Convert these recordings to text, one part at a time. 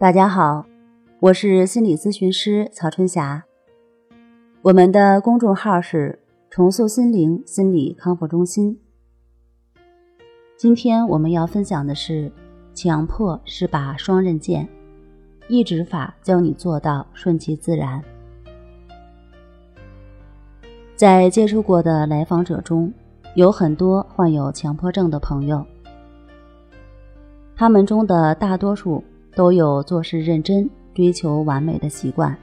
大家好，我是心理咨询师曹春霞。我们的公众号是“重塑心灵心理康复中心”。今天我们要分享的是：强迫是把双刃剑，抑制法教你做到顺其自然。在接触过的来访者中，有很多患有强迫症的朋友，他们中的大多数。都有做事认真、追求完美的习惯。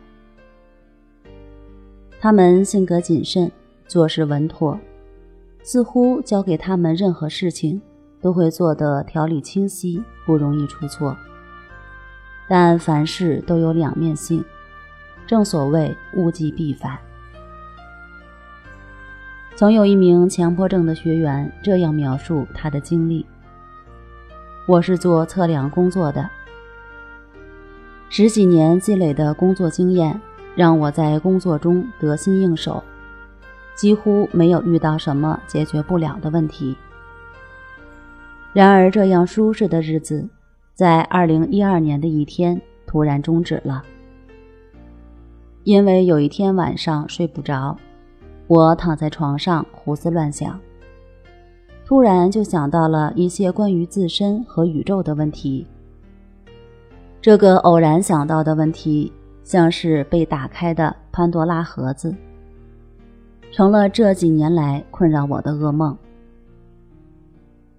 他们性格谨慎，做事稳妥，似乎交给他们任何事情都会做得条理清晰，不容易出错。但凡事都有两面性，正所谓物极必反。曾有一名强迫症的学员这样描述他的经历：“我是做测量工作的。”十几年积累的工作经验，让我在工作中得心应手，几乎没有遇到什么解决不了的问题。然而，这样舒适的日子，在二零一二年的一天突然终止了。因为有一天晚上睡不着，我躺在床上胡思乱想，突然就想到了一些关于自身和宇宙的问题。这个偶然想到的问题，像是被打开的潘多拉盒子，成了这几年来困扰我的噩梦。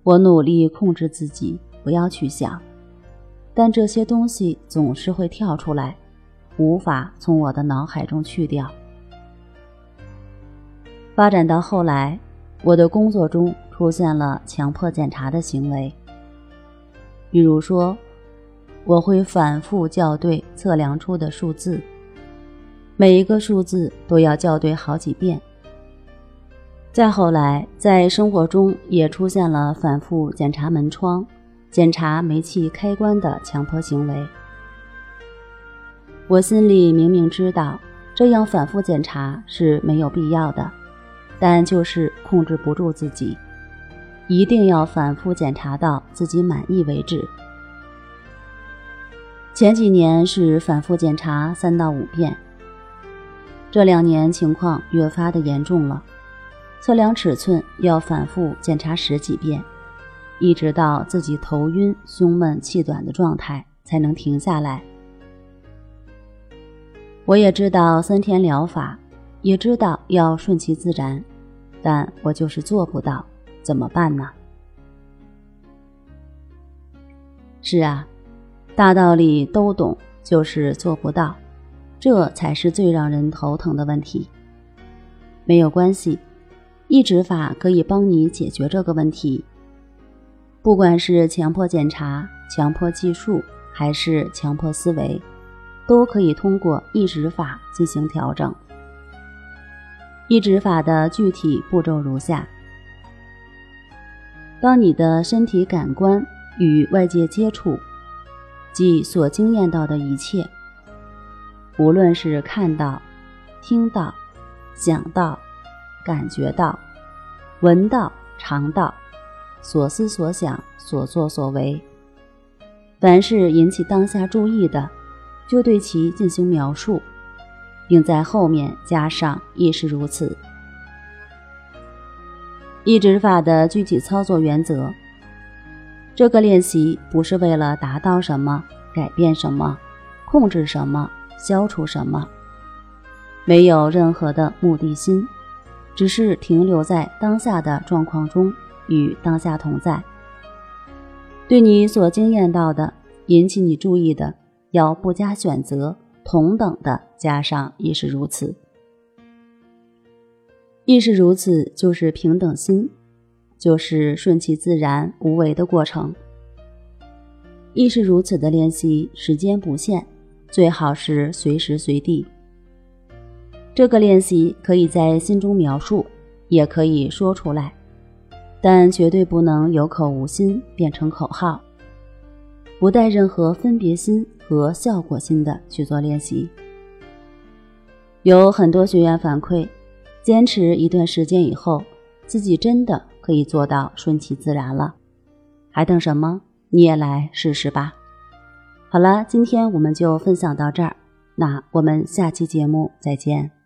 我努力控制自己不要去想，但这些东西总是会跳出来，无法从我的脑海中去掉。发展到后来，我的工作中出现了强迫检查的行为，比如说。我会反复校对测量出的数字，每一个数字都要校对好几遍。再后来，在生活中也出现了反复检查门窗、检查煤气开关的强迫行为。我心里明明知道这样反复检查是没有必要的，但就是控制不住自己，一定要反复检查到自己满意为止。前几年是反复检查三到五遍，这两年情况越发的严重了，测量尺寸要反复检查十几遍，一直到自己头晕、胸闷、气短的状态才能停下来。我也知道三天疗法，也知道要顺其自然，但我就是做不到，怎么办呢？是啊。大道理都懂，就是做不到，这才是最让人头疼的问题。没有关系，抑制法可以帮你解决这个问题。不管是强迫检查、强迫计数，还是强迫思维，都可以通过抑制法进行调整。抑制法的具体步骤如下：当你的身体感官与外界接触。即所经验到的一切，无论是看到、听到、想到、感觉到、闻到、尝到，所思所想、所作所为，凡是引起当下注意的，就对其进行描述，并在后面加上“亦是如此”。一指法的具体操作原则。这个练习不是为了达到什么、改变什么、控制什么、消除什么，没有任何的目的心，只是停留在当下的状况中，与当下同在。对你所经验到的、引起你注意的，要不加选择，同等的加上亦是如此。亦是如此，就是平等心。就是顺其自然、无为的过程。亦是如此的练习，时间不限，最好是随时随地。这个练习可以在心中描述，也可以说出来，但绝对不能有口无心，变成口号，不带任何分别心和效果心的去做练习。有很多学员反馈，坚持一段时间以后，自己真的。可以做到顺其自然了，还等什么？你也来试试吧。好了，今天我们就分享到这儿，那我们下期节目再见。